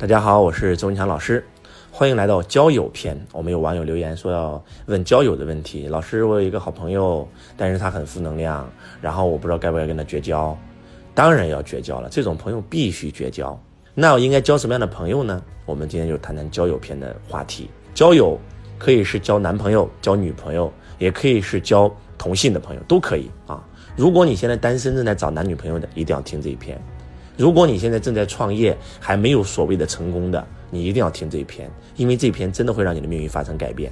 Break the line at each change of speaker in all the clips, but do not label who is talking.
大家好，我是周文强老师，欢迎来到交友篇。我们有网友留言说要问交友的问题，老师，我有一个好朋友，但是他很负能量，然后我不知道该不该跟他绝交。当然要绝交了，这种朋友必须绝交。那我应该交什么样的朋友呢？我们今天就谈谈交友篇的话题。交友可以是交男朋友、交女朋友，也可以是交同性的朋友，都可以啊。如果你现在单身正在找男女朋友的，一定要听这一篇。如果你现在正在创业，还没有所谓的成功的，你一定要听这一篇，因为这篇真的会让你的命运发生改变。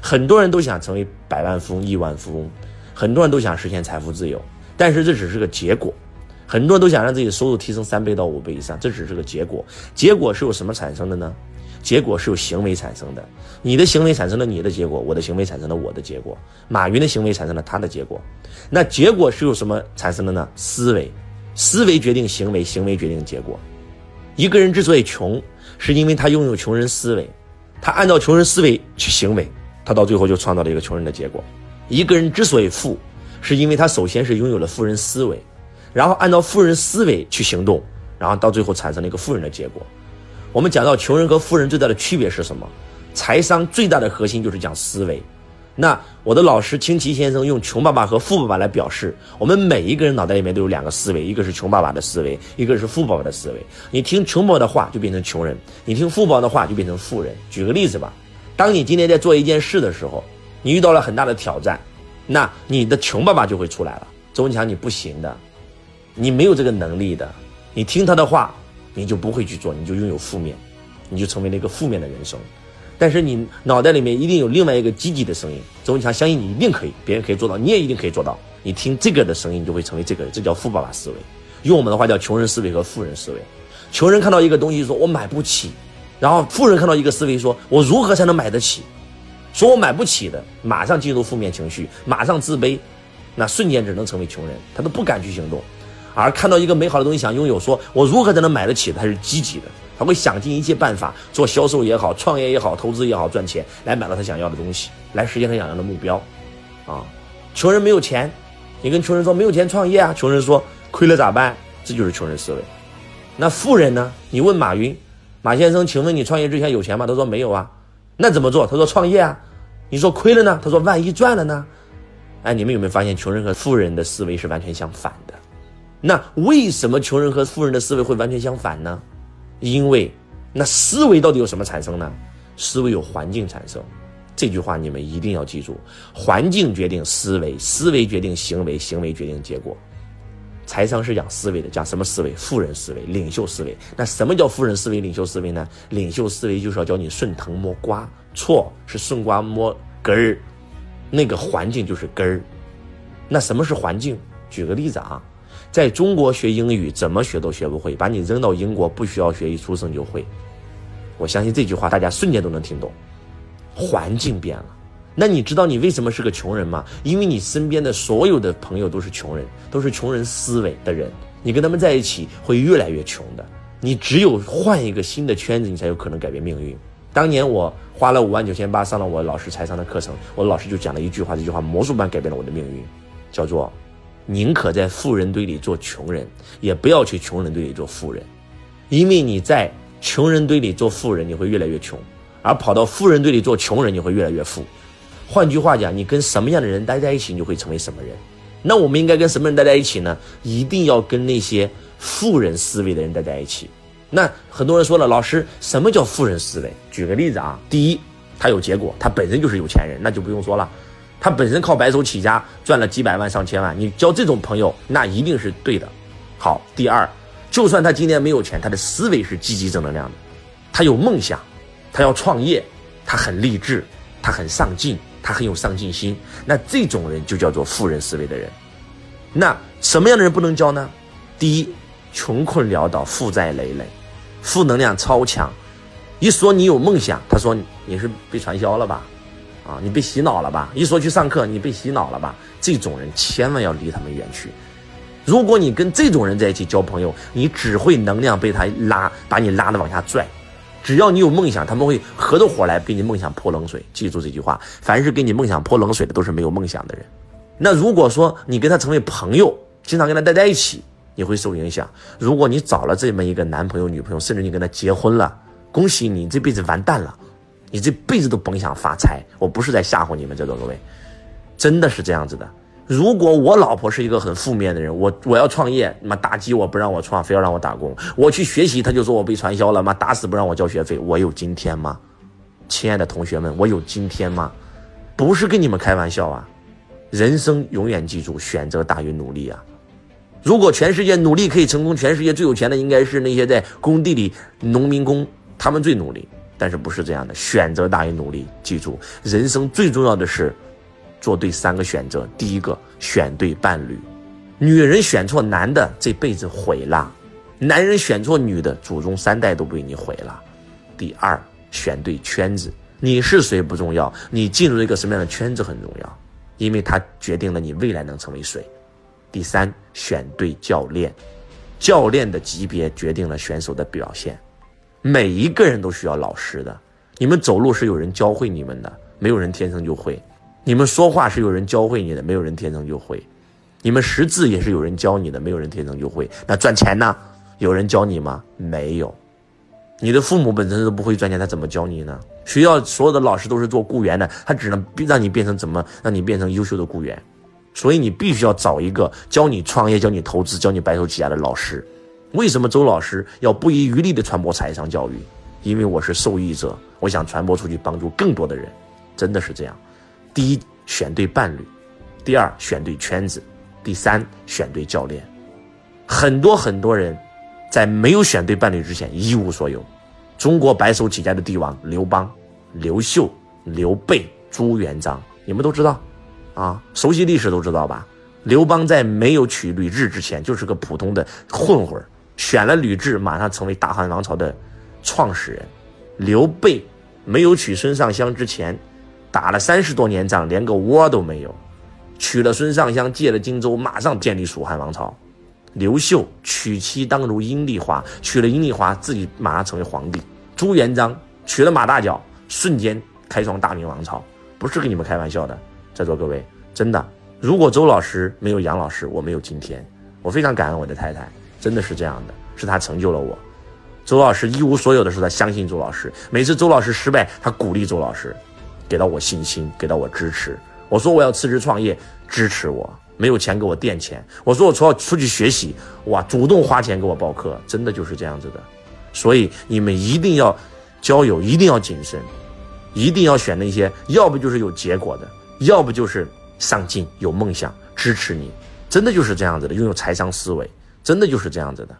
很多人都想成为百万富翁、亿万富翁，很多人都想实现财富自由，但是这只是个结果。很多人都想让自己的收入提升三倍到五倍以上，这只是个结果。结果是由什么产生的呢？结果是由行为产生的。你的行为产生了你的结果，我的行为产生了我的结果，马云的行为产生了他的结果。那结果是由什么产生的呢？思维。思维决定行为，行为决定结果。一个人之所以穷，是因为他拥有穷人思维，他按照穷人思维去行为，他到最后就创造了一个穷人的结果。一个人之所以富，是因为他首先是拥有了富人思维，然后按照富人思维去行动，然后到最后产生了一个富人的结果。我们讲到穷人和富人最大的区别是什么？财商最大的核心就是讲思维。那我的老师清奇先生用穷爸爸和富爸爸来表示，我们每一个人脑袋里面都有两个思维，一个是穷爸爸的思维，一个是富爸爸的思维。你听穷爸爸的话就变成穷人，你听富爸爸的话就变成富人。举个例子吧，当你今天在做一件事的时候，你遇到了很大的挑战，那你的穷爸爸就会出来了。周文强，你不行的，你没有这个能力的，你听他的话，你就不会去做，你就拥有负面，你就成为了一个负面的人生。但是你脑袋里面一定有另外一个积极的声音，周文强相信你一定可以，别人可以做到，你也一定可以做到。你听这个的声音，就会成为这个人，这叫富爸爸思维。用我们的话叫穷人思维和富人思维。穷人看到一个东西说我买不起，然后富人看到一个思维说我如何才能买得起？说我买不起的，马上进入负面情绪，马上自卑，那瞬间只能成为穷人，他都不敢去行动。而看到一个美好的东西想拥有，说我如何才能买得起？他是积极的。他会想尽一切办法做销售也好，创业也好，投资也好，赚钱来买到他想要的东西，来实现他想要的目标。啊，穷人没有钱，你跟穷人说没有钱创业啊，穷人说亏了咋办？这就是穷人思维。那富人呢？你问马云，马先生，请问你创业之前有钱吗？他说没有啊。那怎么做？他说创业啊。你说亏了呢？他说万一赚了呢？哎，你们有没有发现穷人和富人的思维是完全相反的？那为什么穷人和富人的思维会完全相反呢？因为，那思维到底有什么产生呢？思维有环境产生，这句话你们一定要记住：环境决定思维，思维决定行为，行为决定结果。财商是讲思维的，讲什么思维？富人思维、领袖思维。那什么叫富人思维、领袖思维呢？领袖思维就是要教你顺藤摸瓜，错是顺瓜摸根儿，那个环境就是根儿。那什么是环境？举个例子啊。在中国学英语怎么学都学不会，把你扔到英国不需要学，一出生就会。我相信这句话大家瞬间都能听懂。环境变了，那你知道你为什么是个穷人吗？因为你身边的所有的朋友都是穷人，都是穷人思维的人，你跟他们在一起会越来越穷的。你只有换一个新的圈子，你才有可能改变命运。当年我花了五万九千八上了我老师财商的课程，我老师就讲了一句话，这句话魔术般改变了我的命运，叫做。宁可在富人堆里做穷人，也不要去穷人堆里做富人，因为你在穷人堆里做富人，你会越来越穷；而跑到富人堆里做穷人，你会越来越富。换句话讲，你跟什么样的人待在一起，你就会成为什么人。那我们应该跟什么人待在一起呢？一定要跟那些富人思维的人待在一起。那很多人说了，老师，什么叫富人思维？举个例子啊，第一，他有结果，他本身就是有钱人，那就不用说了。他本身靠白手起家赚了几百万上千万，你交这种朋友那一定是对的。好，第二，就算他今天没有钱，他的思维是积极正能量的，他有梦想，他要创业，他很励志，他很上进，他很有上进心。那这种人就叫做富人思维的人。那什么样的人不能交呢？第一，穷困潦倒、负债累累、负能量超强。一说你有梦想，他说你是被传销了吧？啊，你被洗脑了吧？一说去上课，你被洗脑了吧？这种人千万要离他们远去。如果你跟这种人在一起交朋友，你只会能量被他拉，把你拉的往下拽。只要你有梦想，他们会合着伙来给你梦想泼冷水。记住这句话：凡是给你梦想泼冷水的，都是没有梦想的人。那如果说你跟他成为朋友，经常跟他待在一起，你会受影响。如果你找了这么一个男朋友、女朋友，甚至你跟他结婚了，恭喜你，这辈子完蛋了，你这辈子都甭想发财。我不是在吓唬你们，在座各位，真的是这样子的。如果我老婆是一个很负面的人，我我要创业，妈打击我不让我创，非要让我打工。我去学习，他就说我被传销了，妈打死不让我交学费。我有今天吗？亲爱的同学们，我有今天吗？不是跟你们开玩笑啊！人生永远记住，选择大于努力啊！如果全世界努力可以成功，全世界最有钱的应该是那些在工地里农民工，他们最努力。但是不是这样的？选择大于努力。记住，人生最重要的是做对三个选择：第一个，选对伴侣；女人选错男的，这辈子毁了；男人选错女的，祖宗三代都被你毁了。第二，选对圈子。你是谁不重要，你进入一个什么样的圈子很重要，因为它决定了你未来能成为谁。第三，选对教练，教练的级别决定了选手的表现。每一个人都需要老师的，你们走路是有人教会你们的，没有人天生就会；你们说话是有人教会你的，没有人天生就会；你们识字也是有人教你的，没有人天生就会。那赚钱呢？有人教你吗？没有。你的父母本身都不会赚钱，他怎么教你呢？学校所有的老师都是做雇员的，他只能让你变成怎么让你变成优秀的雇员，所以你必须要找一个教你创业、教你投资、教你白手起家的老师。为什么周老师要不遗余力地传播财商教育？因为我是受益者，我想传播出去，帮助更多的人，真的是这样。第一，选对伴侣；第二，选对圈子；第三，选对教练。很多很多人。在没有选对伴侣之前，一无所有。中国白手起家的帝王刘邦、刘秀、刘备、朱元璋，你们都知道，啊，熟悉历史都知道吧？刘邦在没有娶吕雉之前，就是个普通的混混选了吕雉，马上成为大汉王朝的创始人。刘备没有娶孙尚香之前，打了三十多年仗，连个窝都没有。娶了孙尚香，借了荆州，马上建立蜀汉王朝。刘秀娶妻当如阴丽华，娶了阴丽华，自己马上成为皇帝。朱元璋娶了马大脚，瞬间开创大明王朝，不是跟你们开玩笑的，在座各位，真的。如果周老师没有杨老师，我没有今天。我非常感恩我的太太，真的是这样的，是他成就了我。周老师一无所有的时候，他相信周老师；每次周老师失败，他鼓励周老师，给到我信心，给到我支持。我说我要辞职创业，支持我。没有钱给我垫钱，我说我出要出去学习，哇，主动花钱给我报课，真的就是这样子的。所以你们一定要交友，一定要谨慎，一定要选那些要不就是有结果的，要不就是上进有梦想支持你，真的就是这样子的，拥有财商思维，真的就是这样子的。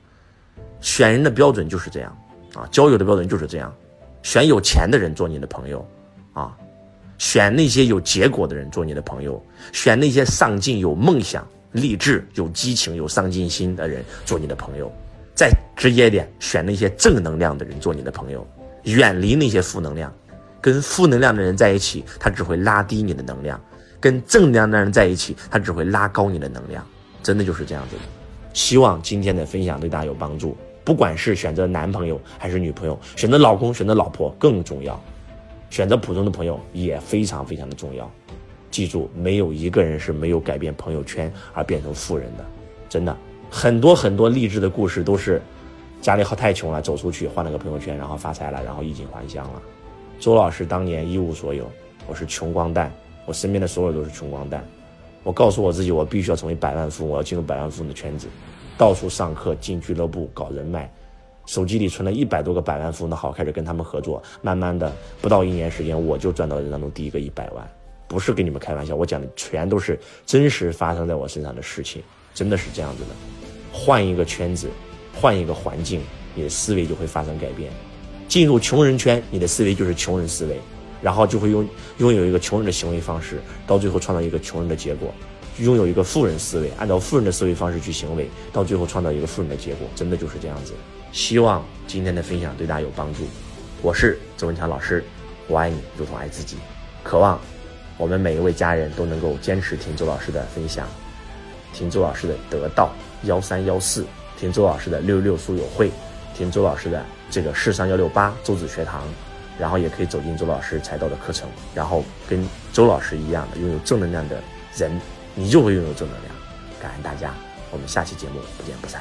选人的标准就是这样啊，交友的标准就是这样，选有钱的人做你的朋友啊。选那些有结果的人做你的朋友，选那些上进、有梦想、励志、有激情、有上进心的人做你的朋友。再直接一点，选那些正能量的人做你的朋友，远离那些负能量。跟负能量的人在一起，他只会拉低你的能量；跟正能量的人在一起，他只会拉高你的能量。真的就是这样子的。希望今天的分享对大家有帮助。不管是选择男朋友还是女朋友，选择老公、选择老婆更重要。选择普通的朋友也非常非常的重要，记住，没有一个人是没有改变朋友圈而变成富人的，真的，很多很多励志的故事都是家里好太穷了，走出去换了个朋友圈，然后发财了，然后衣锦还乡了。周老师当年一无所有，我是穷光蛋，我身边的所有都是穷光蛋，我告诉我自己，我必须要成为百万富翁，我要进入百万富翁的圈子，到处上课，进俱乐部，搞人脉。手机里存了一百多个百万富翁的号，开始跟他们合作，慢慢的不到一年时间，我就赚到人当中第一个一百万，不是跟你们开玩笑，我讲的全都是真实发生在我身上的事情，真的是这样子的。换一个圈子，换一个环境，你的思维就会发生改变。进入穷人圈，你的思维就是穷人思维，然后就会拥拥有一个穷人的行为方式，到最后创造一个穷人的结果。拥有一个富人思维，按照富人的思维方式去行为，到最后创造一个富人的结果，真的就是这样子。希望今天的分享对大家有帮助。我是周文强老师，我爱你如同爱自己，渴望我们每一位家人都能够坚持听周老师的分享，听周老师的得到幺三幺四，听周老师的六六书友会，听周老师的这个四三幺六八周子学堂，然后也可以走进周老师财道的课程，然后跟周老师一样的拥有正能量的人。你就会拥有正能量，感恩大家，我们下期节目不见不散。